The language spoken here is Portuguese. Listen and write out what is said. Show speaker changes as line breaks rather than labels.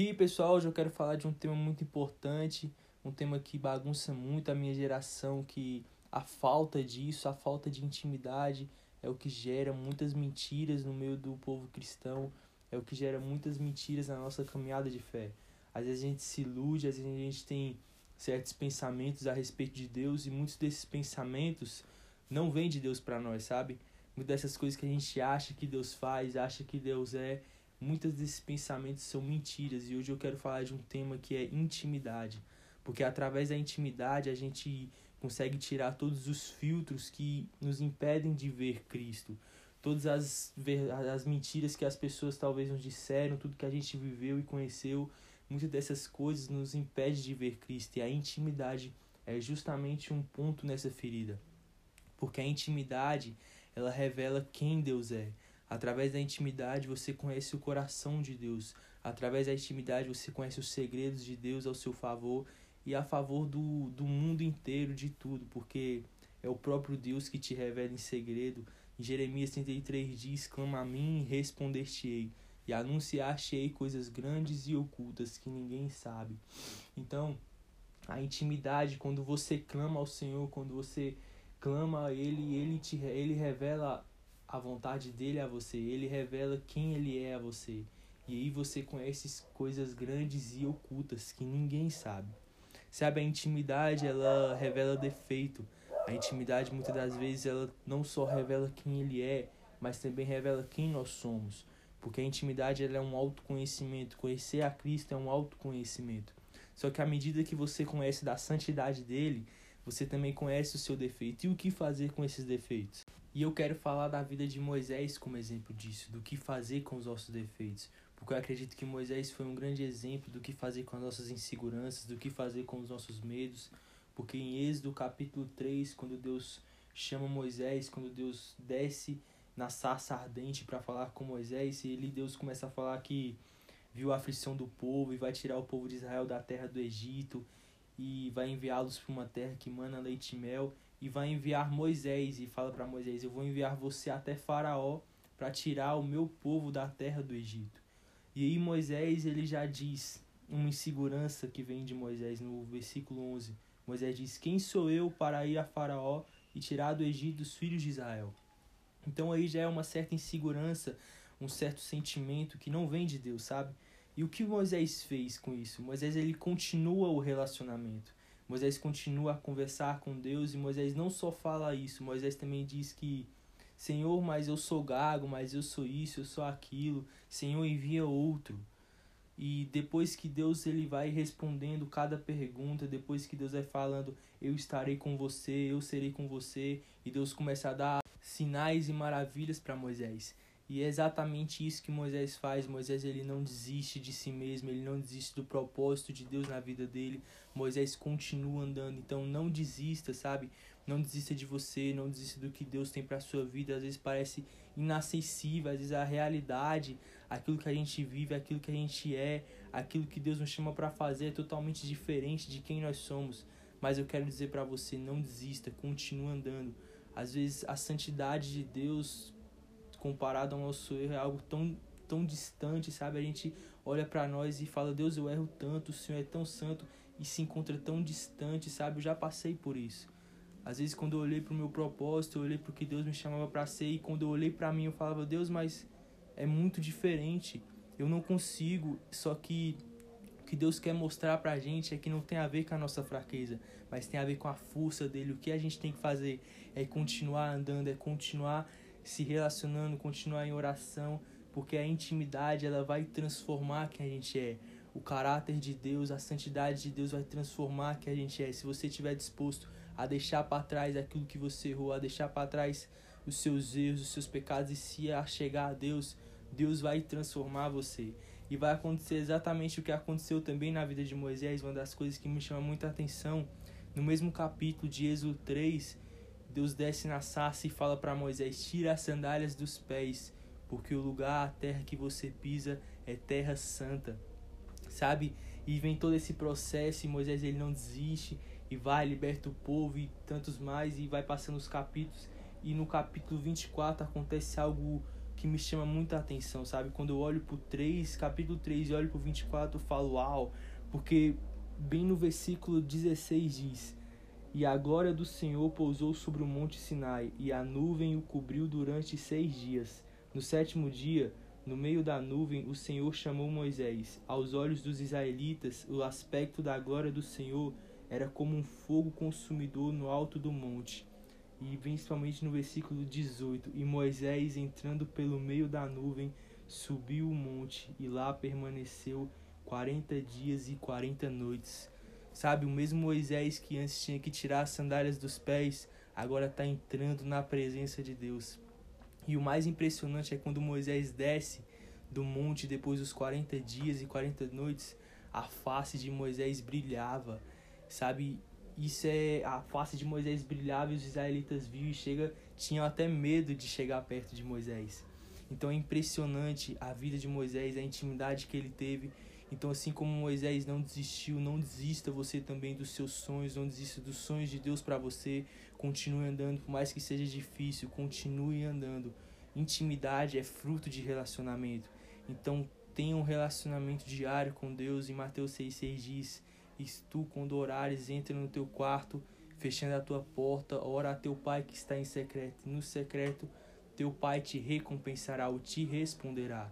E pessoal, hoje eu quero falar de um tema muito importante, um tema que bagunça muito a minha geração, que a falta disso, a falta de intimidade é o que gera muitas mentiras no meio do povo cristão, é o que gera muitas mentiras na nossa caminhada de fé. Às vezes a gente se ilude, às vezes a gente tem certos pensamentos a respeito de Deus e muitos desses pensamentos não vêm de Deus para nós, sabe? Muitas dessas coisas que a gente acha que Deus faz, acha que Deus é, muitos desses pensamentos são mentiras e hoje eu quero falar de um tema que é intimidade, porque através da intimidade a gente consegue tirar todos os filtros que nos impedem de ver Cristo, todas as, as mentiras que as pessoas talvez nos disseram, tudo que a gente viveu e conheceu, muitas dessas coisas nos impede de ver Cristo e a intimidade é justamente um ponto nessa ferida, porque a intimidade ela revela quem Deus é. Através da intimidade você conhece o coração de Deus. Através da intimidade você conhece os segredos de Deus ao seu favor e a favor do, do mundo inteiro, de tudo, porque é o próprio Deus que te revela em segredo. Em Jeremias 33 diz: Clama a mim e responder-te-ei, e anunciar-te-ei coisas grandes e ocultas que ninguém sabe. Então, a intimidade, quando você clama ao Senhor, quando você clama a Ele, Ele, te, ele revela a vontade dele a você, ele revela quem ele é a você. E aí você conhece coisas grandes e ocultas que ninguém sabe. Sabe, a intimidade, ela revela defeito. A intimidade, muitas das vezes, ela não só revela quem ele é, mas também revela quem nós somos. Porque a intimidade ela é um autoconhecimento. Conhecer a Cristo é um autoconhecimento. Só que à medida que você conhece da santidade dele, você também conhece o seu defeito. E o que fazer com esses defeitos? E eu quero falar da vida de Moisés como exemplo disso, do que fazer com os nossos defeitos. Porque eu acredito que Moisés foi um grande exemplo do que fazer com as nossas inseguranças, do que fazer com os nossos medos. Porque em Êxodo capítulo 3, quando Deus chama Moisés, quando Deus desce na sarça ardente para falar com Moisés, e ele Deus começa a falar que viu a aflição do povo e vai tirar o povo de Israel da terra do Egito e vai enviá-los para uma terra que mana leite e mel e vai enviar Moisés e fala para Moisés: Eu vou enviar você até Faraó para tirar o meu povo da terra do Egito. E aí Moisés ele já diz uma insegurança que vem de Moisés no versículo 11. Moisés diz: Quem sou eu para ir a Faraó e tirar do Egito os filhos de Israel? Então aí já é uma certa insegurança, um certo sentimento que não vem de Deus, sabe? E o que Moisés fez com isso? Moisés ele continua o relacionamento. Moisés continua a conversar com Deus e Moisés não só fala isso, Moisés também diz que Senhor, mas eu sou gago, mas eu sou isso, eu sou aquilo. Senhor, envia outro. E depois que Deus ele vai respondendo cada pergunta, depois que Deus vai falando, eu estarei com você, eu serei com você, e Deus começa a dar sinais e maravilhas para Moisés. E é exatamente isso que Moisés faz. Moisés ele não desiste de si mesmo, ele não desiste do propósito de Deus na vida dele. Moisés continua andando, então não desista, sabe? Não desista de você, não desista do que Deus tem para sua vida. Às vezes parece inacessível, às vezes a realidade, aquilo que a gente vive, aquilo que a gente é, aquilo que Deus nos chama para fazer é totalmente diferente de quem nós somos. Mas eu quero dizer para você, não desista, continue andando. Às vezes a santidade de Deus comparado ao nosso erro, é algo tão, tão distante, sabe? A gente olha para nós e fala, Deus, eu erro tanto, o Senhor é tão santo e se encontra tão distante, sabe? Eu já passei por isso. Às vezes, quando eu olhei para o meu propósito, eu olhei para que Deus me chamava para ser, e quando eu olhei para mim, eu falava, Deus, mas é muito diferente. Eu não consigo, só que o que Deus quer mostrar para gente é que não tem a ver com a nossa fraqueza, mas tem a ver com a força dele. O que a gente tem que fazer é continuar andando, é continuar se relacionando, continuar em oração, porque a intimidade ela vai transformar quem a gente é. O caráter de Deus, a santidade de Deus vai transformar quem a gente é. Se você estiver disposto a deixar para trás aquilo que você errou, a deixar para trás os seus erros, os seus pecados e se a chegar a Deus, Deus vai transformar você. E vai acontecer exatamente o que aconteceu também na vida de Moisés, uma das coisas que me chama muita atenção. No mesmo capítulo de Êxodo 3, Deus desce na sarça e fala para Moisés: Tira as sandálias dos pés, porque o lugar, a terra que você pisa é terra santa. Sabe? E vem todo esse processo e Moisés ele não desiste e vai, liberta o povo e tantos mais e vai passando os capítulos. E no capítulo 24 acontece algo que me chama muita atenção, sabe? Quando eu olho pro 3, capítulo 3 e olho pro 24, eu falo, uau, porque bem no versículo 16 diz: E a glória do Senhor pousou sobre o monte Sinai, e a nuvem o cobriu durante seis dias. No sétimo dia, no meio da nuvem, o Senhor chamou Moisés. Aos olhos dos israelitas, o aspecto da glória do Senhor era como um fogo consumidor no alto do monte. E principalmente no versículo 18: E Moisés, entrando pelo meio da nuvem, subiu o monte e lá permaneceu quarenta dias e quarenta noites. Sabe, o mesmo Moisés que antes tinha que tirar as sandálias dos pés, agora está entrando na presença de Deus. E o mais impressionante é quando Moisés desce do monte depois dos 40 dias e 40 noites, a face de Moisés brilhava. Sabe, isso é a face de Moisés brilhava e os israelitas viam e chega, tinham até medo de chegar perto de Moisés. Então é impressionante a vida de Moisés, a intimidade que ele teve. Então, assim como Moisés não desistiu, não desista você também dos seus sonhos, não desista dos sonhos de Deus para você. Continue andando, por mais que seja difícil, continue andando. Intimidade é fruto de relacionamento. Então, tenha um relacionamento diário com Deus. Em Mateus 6,6 diz: E tu, quando orares, entra no teu quarto, fechando a tua porta, ora a teu pai que está em secreto. No secreto, teu pai te recompensará ou te responderá.